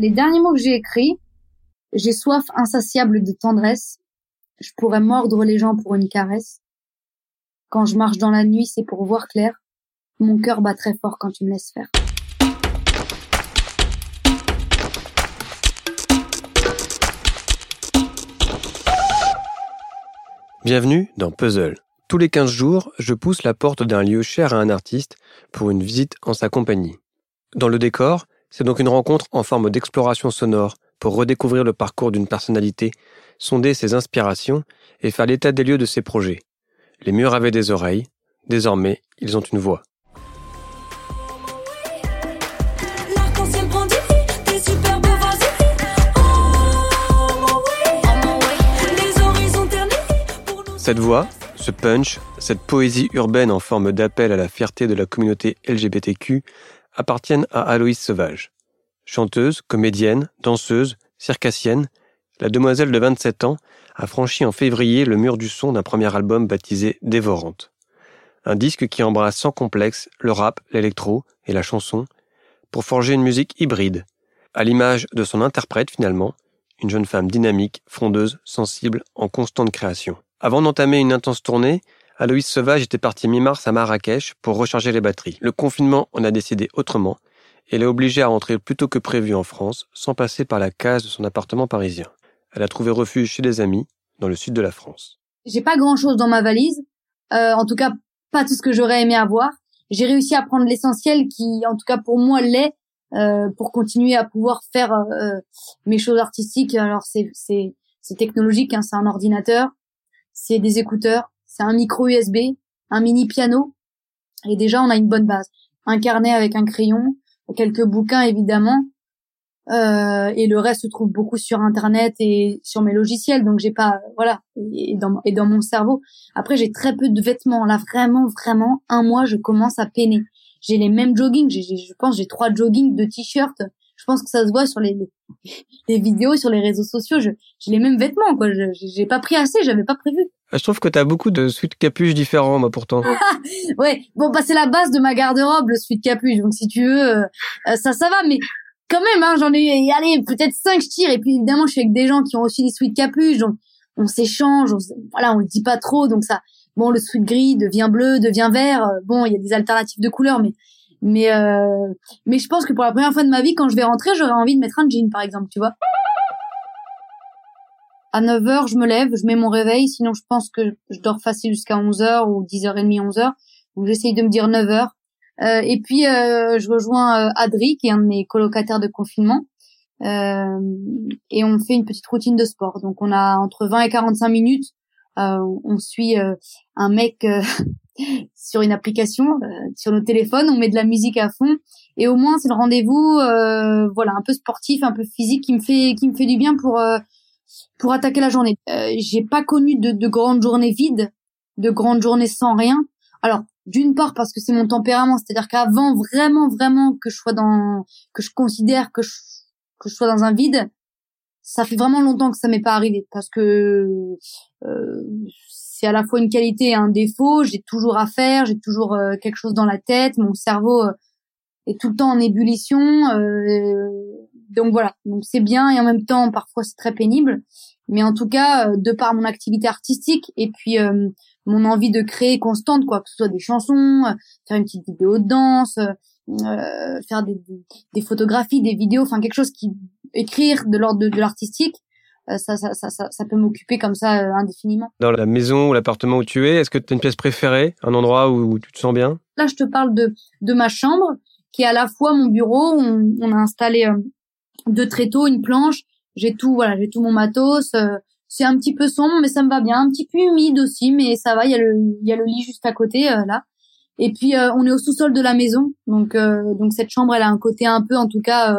Les derniers mots que j'ai écrits, j'ai soif insatiable de tendresse. Je pourrais mordre les gens pour une caresse. Quand je marche dans la nuit, c'est pour voir clair. Mon cœur bat très fort quand tu me laisses faire. Bienvenue dans Puzzle. Tous les 15 jours, je pousse la porte d'un lieu cher à un artiste pour une visite en sa compagnie. Dans le décor, c'est donc une rencontre en forme d'exploration sonore pour redécouvrir le parcours d'une personnalité, sonder ses inspirations et faire l'état des lieux de ses projets. Les murs avaient des oreilles, désormais ils ont une voix. Cette voix, ce punch, cette poésie urbaine en forme d'appel à la fierté de la communauté LGBTQ appartiennent à Aloïse Sauvage. Chanteuse, comédienne, danseuse, circassienne, la demoiselle de 27 ans a franchi en février le mur du son d'un premier album baptisé Dévorante. Un disque qui embrasse sans complexe le rap, l'électro et la chanson pour forger une musique hybride, à l'image de son interprète finalement, une jeune femme dynamique, frondeuse, sensible, en constante création. Avant d'entamer une intense tournée, Aloïs Sauvage était partie mi-mars à Marrakech pour recharger les batteries. Le confinement en a décidé autrement et est obligée à rentrer plus tôt que prévu en France sans passer par la case de son appartement parisien. Elle a trouvé refuge chez des amis dans le sud de la France. J'ai pas grand chose dans ma valise, euh, en tout cas pas tout ce que j'aurais aimé avoir. J'ai réussi à prendre l'essentiel qui, en tout cas pour moi, l'est euh, pour continuer à pouvoir faire euh, mes choses artistiques. Alors c'est technologique, hein, c'est un ordinateur, c'est des écouteurs, c'est un micro USB, un mini piano, et déjà on a une bonne base. Un carnet avec un crayon, quelques bouquins évidemment, euh, et le reste se trouve beaucoup sur internet et sur mes logiciels, donc j'ai pas, voilà, et dans, et dans mon cerveau. Après j'ai très peu de vêtements, là vraiment, vraiment, un mois je commence à peiner. J'ai les mêmes joggings, j'ai, je pense j'ai trois joggings, deux t-shirts, je pense que ça se voit sur les, les, vidéos, sur les réseaux sociaux. j'ai les mêmes vêtements, quoi. Je, j'ai pas pris assez, j'avais pas prévu. Je trouve que tu as beaucoup de suites capuches différents, moi, pourtant. ouais. Bon, bah, c'est la base de ma garde-robe, le suite capuche. Donc, si tu veux, euh, euh, ça, ça va. Mais quand même, hein, j'en ai, allez, peut-être cinq, je tire. Et puis, évidemment, je suis avec des gens qui ont aussi des suites capuches. Donc, on s'échange. voilà, on le dit pas trop. Donc, ça, bon, le suite gris devient bleu, devient vert. Bon, il y a des alternatives de couleurs, mais mais euh, mais je pense que pour la première fois de ma vie, quand je vais rentrer, j'aurais envie de mettre un jean, par exemple, tu vois. À 9h, je me lève, je mets mon réveil, sinon je pense que je dors facile jusqu'à 11h ou 10h30, 11h. Donc j'essaye de me dire 9h. Euh, et puis euh, je rejoins euh, Adri, qui est un de mes colocataires de confinement. Euh, et on fait une petite routine de sport. Donc on a entre 20 et 45 minutes. Euh, on suit un mec sur une application, euh, sur nos téléphones, on met de la musique à fond et au moins c'est le rendez-vous, euh, voilà, un peu sportif, un peu physique qui me fait qui me fait du bien pour euh, pour attaquer la journée. J'ai pas connu de, de grandes journées vides, de grandes journées sans rien. Alors d'une part parce que c'est mon tempérament, c'est-à-dire qu'avant vraiment vraiment que je sois dans que je considère que je que je sois dans un vide, ça fait vraiment longtemps que ça m'est pas arrivé parce que euh, c'est à la fois une qualité et un défaut. J'ai toujours à faire, j'ai toujours euh, quelque chose dans la tête, mon cerveau euh, est tout le temps en ébullition. Euh, donc voilà, donc c'est bien et en même temps parfois c'est très pénible. Mais en tout cas, de par mon activité artistique et puis mon envie de créer constante, quoi, que ce soit des chansons, faire une petite vidéo de danse, faire des, des, photographies, des vidéos, enfin quelque chose qui écrire de l'ordre de l'artistique, euh, ça, ça, ça, ça, peut m'occuper comme ça euh, indéfiniment. Dans la maison ou l'appartement où tu es, est-ce que tu as une pièce préférée, un endroit où, tu te sens bien? Là, je te parle de, de ma chambre, qui est à la fois mon bureau. On, on a installé euh, deux tréteaux, une planche. J'ai tout, voilà, j'ai tout mon matos. c'est un petit peu sombre, mais ça me va bien. Un petit peu humide aussi, mais ça va. Il y a le, il y a le lit juste à côté là. Et puis on est au sous-sol de la maison, donc donc cette chambre, elle a un côté un peu, en tout cas,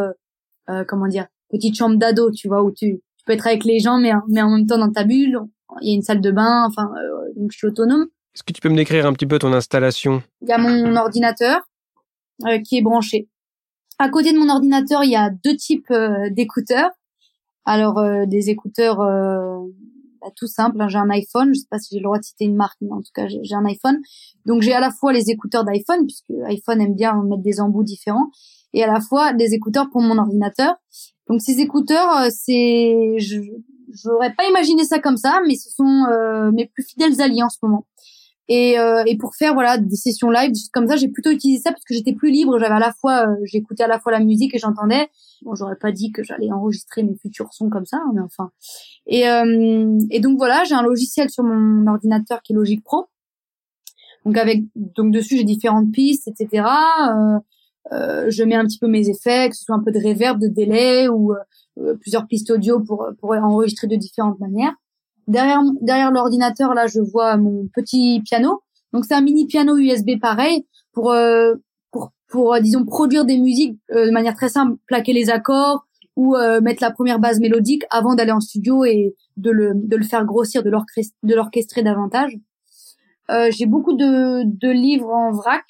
comment dire, petite chambre d'ado, tu vois, où tu peux être avec les gens, mais, mais en même temps dans ta bulle. Il y a une salle de bain, enfin, euh, donc je suis autonome. Est-ce que tu peux me décrire un petit peu ton installation? Il y a mon ordinateur euh, qui est branché. À côté de mon ordinateur, il y a deux types euh, d'écouteurs. Alors des écouteurs bah, tout simples. Hein. J'ai un iPhone. Je sais pas si j'ai le droit de citer une marque, mais en tout cas j'ai un iPhone. Donc j'ai à la fois les écouteurs d'iPhone puisque iPhone aime bien mettre des embouts différents, et à la fois des écouteurs pour mon ordinateur. Donc ces écouteurs, c'est, je j'aurais pas imaginé ça comme ça, mais ce sont mes plus fidèles alliés en ce moment. Et, euh, et pour faire voilà des sessions live, comme ça, j'ai plutôt utilisé ça parce que j'étais plus libre. J'avais à la fois, euh, j'écoutais à la fois la musique et j'entendais. Bon, j'aurais pas dit que j'allais enregistrer mes futurs sons comme ça, hein, mais enfin. Et, euh, et donc voilà, j'ai un logiciel sur mon ordinateur qui est Logic Pro. Donc avec donc dessus j'ai différentes pistes, etc. Euh, euh, je mets un petit peu mes effets, que ce soit un peu de reverb, de délai ou euh, plusieurs pistes audio pour pour enregistrer de différentes manières. Derrière, derrière l'ordinateur, là, je vois mon petit piano. Donc c'est un mini piano USB pareil pour euh, pour pour euh, disons produire des musiques euh, de manière très simple, plaquer les accords ou mettre la première base mélodique avant d'aller en studio et de le de le faire grossir, de l'orchestrer de l'orchestrer davantage. j'ai beaucoup de de livres en vrac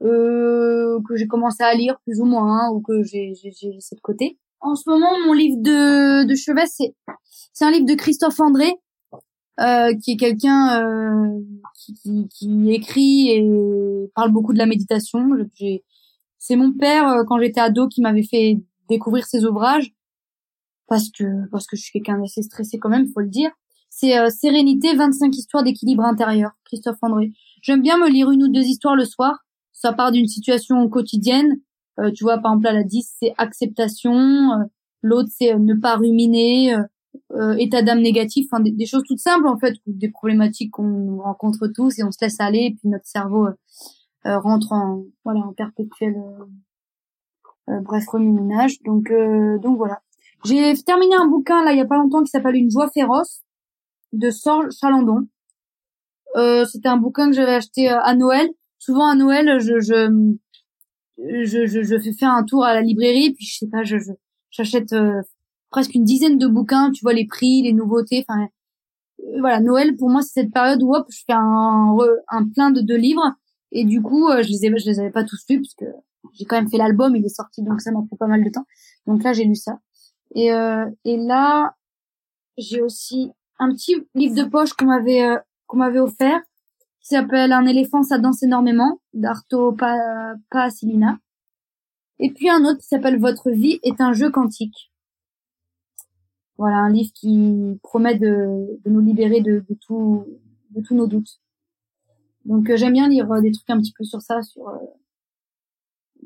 que j'ai commencé à lire plus ou moins hein, ou que j'ai j'ai laissé de côté. En ce moment, mon livre de de chevet c'est c'est un livre de Christophe André euh, qui est quelqu'un euh, qui, qui, écrit et parle beaucoup de la méditation. C'est mon père euh, quand j'étais ado qui m'avait fait découvrir ses ouvrages parce que parce que je suis quelqu'un d'assez stressé quand même, faut le dire. C'est Sérénité, 25 histoires d'équilibre intérieur, Christophe André. J'aime bien me lire une ou deux histoires le soir. Ça part d'une situation quotidienne. tu vois, par exemple, à la 10, c'est acceptation. L'autre, c'est ne pas ruminer euh, état d'âme négatif, enfin des, choses toutes simples en fait, des problématiques qu'on rencontre tous et on se laisse aller, et puis notre cerveau euh, euh, rentre en voilà en perpétuel bref remue-ménage. Donc donc voilà. J'ai terminé un bouquin là il y a pas longtemps qui s'appelle Une joie féroce de Sorge Chalandon. C'était un bouquin que j'avais acheté à Noël. Souvent à Noël, je je je, je, je fais faire un tour à la librairie, puis je sais pas, je j'achète presque une dizaine de bouquins, tu vois les prix, les nouveautés, enfin euh, voilà, Noël pour moi c'est cette période où hop, je fais un un plein de, deux livres et du coup euh, je les ai, je les avais pas tous lus parce que j'ai quand même fait l'album, il est sorti donc ça m'a pris pas mal de temps. Donc là j'ai lu ça. Et euh, et là j'ai aussi un petit livre de poche qu'on m'avait qu'on m'avait offert qui s'appelle Un éléphant ça danse énormément d'Arto pa Paasilina. Et puis un autre qui s'appelle Votre vie est un jeu quantique voilà, un livre qui promet de, nous libérer de, de, tout, de tous nos doutes. Donc euh, j'aime bien lire euh, des trucs un petit peu sur ça, sur euh,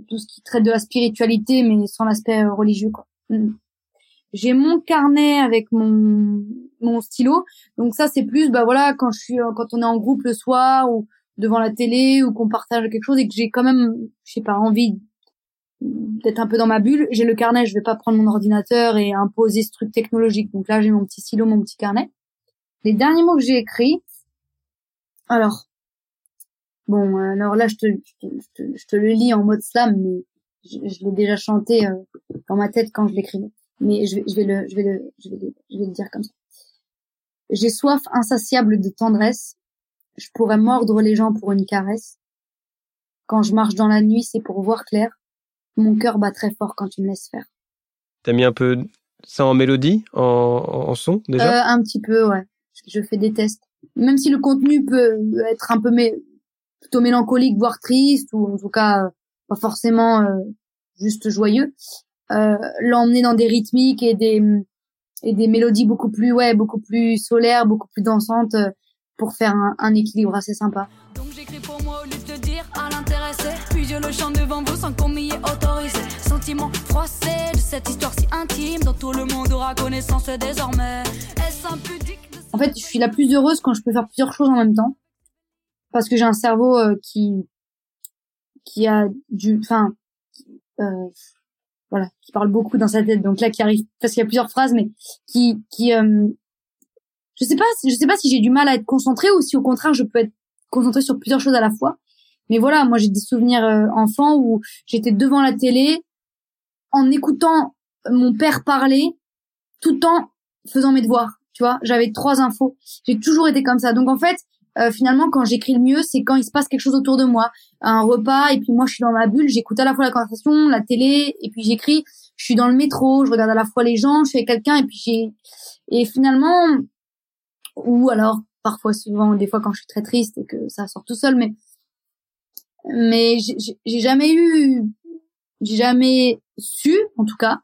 tout ce qui traite de la spiritualité, mais sans l'aspect religieux. quoi. Mm. J'ai mon carnet avec mon mon stylo, donc ça c'est plus bah voilà quand je suis quand on est en groupe le soir ou devant la télé ou qu'on partage quelque chose et que j'ai quand même je sais pas envie d'être un peu dans ma bulle. J'ai le carnet, je vais pas prendre mon ordinateur et imposer ce truc technologique. Donc là, j'ai mon petit stylo, mon petit carnet. Les derniers mots que j'ai écrits. Alors, bon, alors là, je te, je te, le lis en mode slam, mais je, l'ai déjà chanté euh, dans ma tête quand je l'écrivais. Mais je vais, je je vais le, je vais le, je vais le dire comme ça. J'ai soif insatiable de tendresse. Je pourrais mordre les gens pour une caresse. Quand je marche dans la nuit, c'est pour voir clair mon cœur bat très fort quand tu me laisses faire. T'as mis un peu ça en mélodie, en, son déjà? Euh, Un petit peu, ouais. Je fais des tests. Même si le contenu peut être un peu plutôt mélancolique, voire triste, ou en tout cas euh, pas forcément euh, juste joyeux, l'emmener dans des rythmiques et des et des mélodies beaucoup plus ouais beaucoup plus solaires, beaucoup plus dansantes pour faire un, un équilibre assez sympa. Donc j'écris pour moi au lieu de dire à l'intéressé, puis je le chante devant vous sans En fait, je suis la plus heureuse quand je peux faire plusieurs choses en même temps, parce que j'ai un cerveau euh, qui qui a du, enfin, euh, voilà, qui parle beaucoup dans sa tête. Donc là, qui arrive parce qu'il y a plusieurs phrases, mais qui qui euh, je sais pas, je sais pas si j'ai du mal à être concentrée ou si au contraire je peux être concentrée sur plusieurs choses à la fois. Mais voilà, moi j'ai des souvenirs euh, enfants où j'étais devant la télé en écoutant mon père parler tout en faisant mes devoirs. Tu vois, j'avais trois infos. J'ai toujours été comme ça. Donc en fait, euh, finalement, quand j'écris le mieux, c'est quand il se passe quelque chose autour de moi, un repas, et puis moi je suis dans ma bulle, j'écoute à la fois la conversation, la télé, et puis j'écris. Je suis dans le métro, je regarde à la fois les gens, je suis avec quelqu'un, et puis j'ai et finalement ou alors parfois souvent des fois quand je suis très triste et que ça sort tout seul mais mais j'ai jamais eu j'ai jamais su en tout cas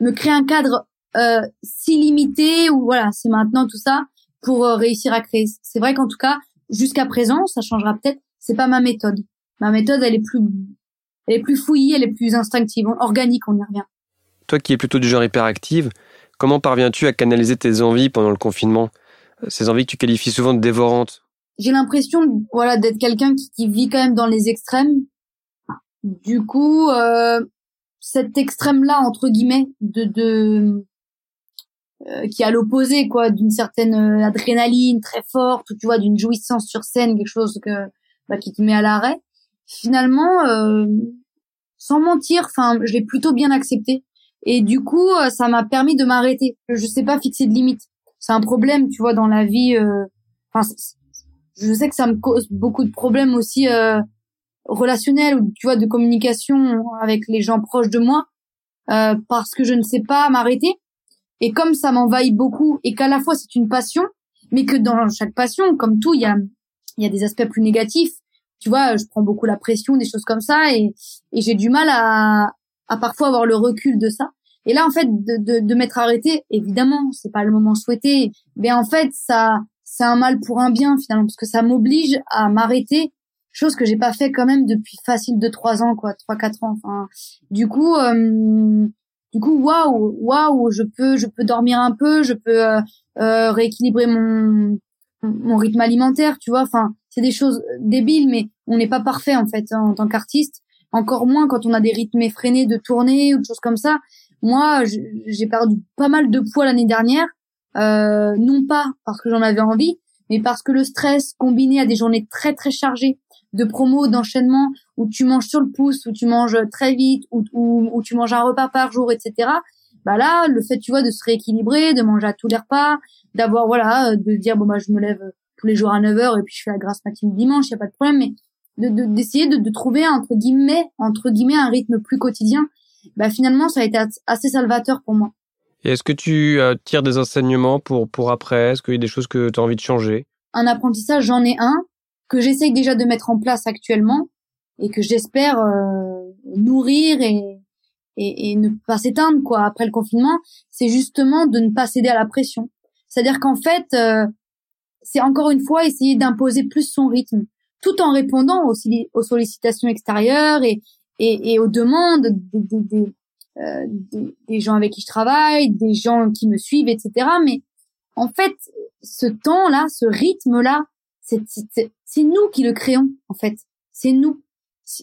me créer un cadre euh, si limité ou voilà, c'est maintenant tout ça pour euh, réussir à créer. C'est vrai qu'en tout cas, jusqu'à présent, ça changera peut-être. C'est pas ma méthode. Ma méthode, elle est plus, elle est plus fouillie, elle est plus instinctive, organique. On y revient. Toi qui es plutôt du genre hyperactive, comment parviens-tu à canaliser tes envies pendant le confinement? Ces envies que tu qualifies souvent de dévorantes. J'ai l'impression, voilà, d'être quelqu'un qui, qui, vit quand même dans les extrêmes. Du coup, euh, cet extrême-là entre guillemets de, de euh, qui est à l'opposé quoi d'une certaine euh, adrénaline très forte ou tu vois d'une jouissance sur scène quelque chose que bah, qui te met à l'arrêt finalement euh, sans mentir enfin je l'ai plutôt bien accepté. Et du coup ça m'a permis de m'arrêter. Je sais pas fixer de limites c'est un problème tu vois dans la vie enfin je sais que ça me cause beaucoup de problèmes aussi relationnels ou tu vois de communication avec les gens proches de moi euh, parce que je ne sais pas m'arrêter et comme ça m'envahit beaucoup et qu'à la fois c'est une passion, mais que dans chaque passion, comme tout, il y a, il y a des aspects plus négatifs. Tu vois, je prends beaucoup la pression, des choses comme ça, et, et j'ai du mal à, à parfois avoir le recul de ça. Et là, en fait, de, de, de m'être arrêté, évidemment, c'est pas le moment souhaité, mais en fait, ça, c'est un mal pour un bien finalement, parce que ça m'oblige à m'arrêter, chose que j'ai pas fait quand même depuis facile de trois ans, quoi, trois quatre ans. Enfin, du coup, euh, du coup waouh waouh je peux je peux dormir un peu je peux euh, euh, rééquilibrer mon mon rythme alimentaire tu vois. Enfin c'est des choses débiles mais on n'est pas parfait en fait hein, en tant qu'artiste. Encore moins quand on a des rythmes effrénés de tournée ou de choses comme ça. Moi j'ai perdu pas mal de poids l'année dernière. Euh, non pas parce que j'en avais envie mais parce que le stress combiné à des journées très très chargées de promo, d'enchaînement, où tu manges sur le pouce, où tu manges très vite, où, où, tu manges un repas par jour, etc. Bah là, le fait, tu vois, de se rééquilibrer, de manger à tous les repas, d'avoir, voilà, de dire, bon, bah, je me lève tous les jours à 9 heures et puis je fais la grasse matinée dimanche, il y a pas de problème, mais d'essayer de, de, de, trouver, entre guillemets, entre guillemets, un rythme plus quotidien, bah, finalement, ça a été assez salvateur pour moi. Et est-ce que tu euh, tires des enseignements pour, pour après? Est-ce qu'il y a des choses que tu as envie de changer? Un apprentissage, j'en ai un que j'essaye déjà de mettre en place actuellement et que j'espère euh, nourrir et, et, et, ne pas s'éteindre quoi après le confinement, c'est justement de ne pas céder à la pression. C'est-à-dire qu'en fait, euh, c'est encore une fois essayer d'imposer plus son rythme, tout en répondant aussi aux sollicitations extérieures et, et, et aux demandes des, des, euh, des, des, gens avec qui je travaille, des gens qui me suivent, etc. Mais en fait, ce temps-là, ce rythme-là, c'est nous qui le créons en fait. C'est nous.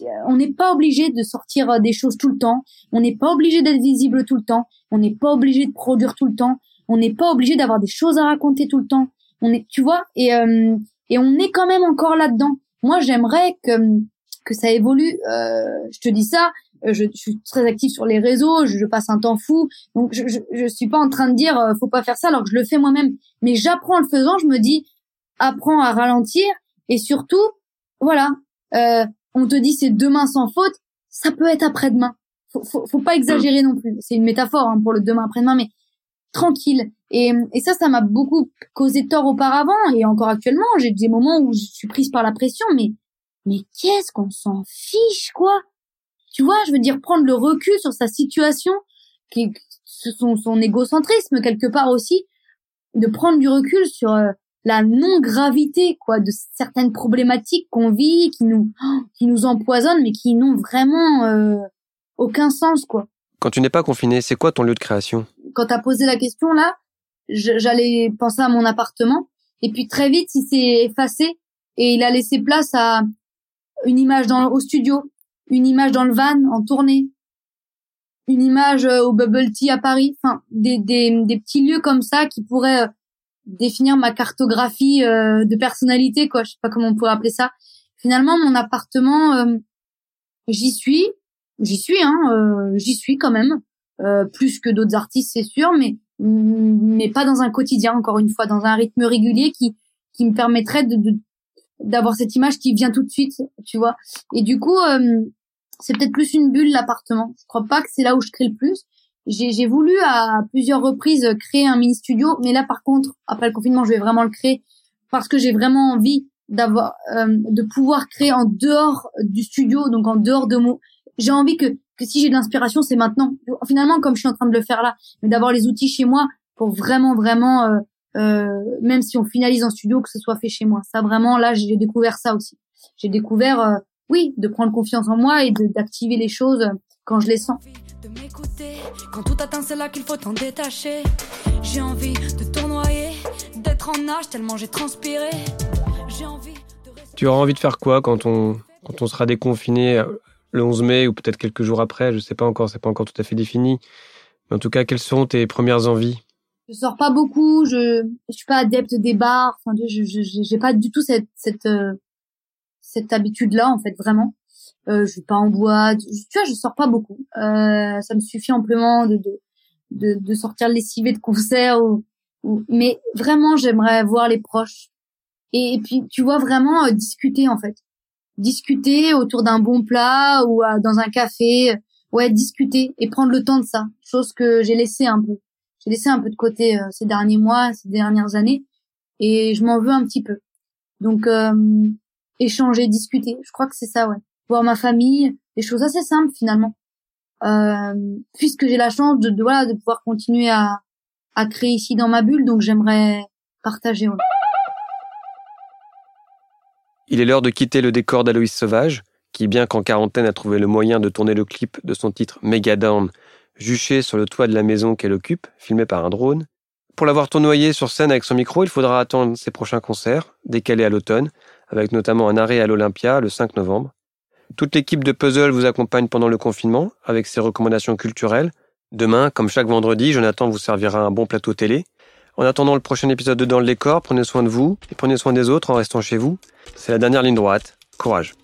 Euh, on n'est pas obligé de sortir euh, des choses tout le temps. On n'est pas obligé d'être visible tout le temps. On n'est pas obligé de produire tout le temps. On n'est pas obligé d'avoir des choses à raconter tout le temps. On est, tu vois, et euh, et on est quand même encore là-dedans. Moi, j'aimerais que que ça évolue. je te dis ça. Je, suis très active sur les réseaux. Je, passe un temps fou. Donc, je, je, je suis pas en train de dire faut pas faire ça alors que je le fais moi-même. Mais j'apprends en le faisant. Je me dis apprends à ralentir et surtout, voilà, euh, on te dit c'est demain sans faute, ça peut être après-demain. Faut, faut, pas exagérer non plus. C'est une métaphore hein, pour le demain après-demain, mais tranquille. Et, et ça, ça m'a beaucoup causé tort auparavant et encore actuellement. J'ai des moments où je suis prise par la pression, mais mais qu'est-ce qu'on s'en fiche, quoi? Tu vois, je veux dire prendre le recul sur sa situation, qui son, son égocentrisme quelque part aussi, de prendre du recul sur euh, la non-gravité quoi de certaines problématiques qu'on vit, qui nous qui nous empoisonnent, mais qui n'ont vraiment euh, aucun sens quoi. Quand tu n'es pas confiné, c'est quoi ton lieu de création? Quand tu as posé la question là, j'allais penser à mon appartement, et puis très vite il s'est effacé et il a laissé place à une image dans au studio, une image dans le van en tournée, une image euh, au Bubble Tea à Paris, enfin des, des, des petits lieux comme ça qui pourraient euh, définir ma cartographie euh, de personnalité quoi. Je sais pas comment on pourrait appeler ça. Finalement mon appartement euh, j'y suis. J'y suis hein euh, j'y suis quand même. Plus que d'autres artistes c'est sûr mais mais pas dans un quotidien encore une fois dans un rythme régulier qui qui me permettrait de d'avoir cette image qui vient tout de suite tu vois. Et du coup c'est peut-être plus une bulle l'appartement. Je crois pas que c'est là où je crée le plus j'ai voulu à plusieurs reprises créer un mini studio, mais là par contre, après le confinement, je vais vraiment le créer parce que j'ai vraiment envie d'avoir, euh, de pouvoir créer en dehors du studio, donc en dehors de mots. J'ai envie que que si j'ai de l'inspiration, c'est maintenant. Finalement, comme je suis en train de le faire là, mais d'avoir les outils chez moi pour vraiment, vraiment, euh, euh, même si on finalise en studio, que ce soit fait chez moi. Ça, vraiment, là, j'ai découvert ça aussi. J'ai découvert, euh, oui, de prendre confiance en moi et d'activer les choses quand je les sens. De m'écouter, quand tout atteint, c'est là qu'il faut t'en détacher. J'ai envie de tournoyer, d'être en nage tellement j'ai transpiré. J'ai envie de... Tu auras envie de faire quoi quand on, quand on sera déconfiné le 11 mai ou peut-être quelques jours après, je sais pas encore, c'est pas encore tout à fait défini. Mais en tout cas, quelles sont tes premières envies? Je sors pas beaucoup, je je suis pas adepte des bars, enfin je j'ai pas du tout cette cette euh, cette habitude là en fait vraiment. Euh, je suis pas en boîte, tu vois, je sors pas beaucoup. Euh, ça me suffit amplement de de de, de sortir lessivé de concert ou, ou mais vraiment j'aimerais voir les proches et, puis tu vois vraiment euh, discuter en fait discuter autour d'un bon plat ou dans un café. Ouais, discuter et prendre le temps de ça. Chose que j'ai laissé un peu. J'ai laissé un peu de côté euh, ces derniers mois, ces dernières années, et je m'en veux un petit peu. Donc euh, échanger, discuter. Je crois que c'est ça, ouais. Voir ma famille, des choses assez simples finalement. Euh, puisque j'ai la chance de, de, voilà de pouvoir continuer à, à créer ici dans ma bulle, donc j'aimerais partager. Il est l'heure de quitter le décor d'Aloïs Sauvage, qui, bien qu'en quarantaine, a trouvé le moyen de tourner le clip de son titre Megadown, juché sur le toit de la maison qu'elle occupe, filmé par un drone. Pour l'avoir tournoyé sur scène avec son micro, il faudra attendre ses prochains concerts, décalés à l'automne, avec notamment un arrêt à l'Olympia le 5 novembre. Toute l'équipe de Puzzle vous accompagne pendant le confinement, avec ses recommandations culturelles. Demain, comme chaque vendredi, Jonathan vous servira un bon plateau télé. En attendant le prochain épisode de Dans le décor, prenez soin de vous et prenez soin des autres en restant chez vous. C'est la dernière ligne droite. Courage.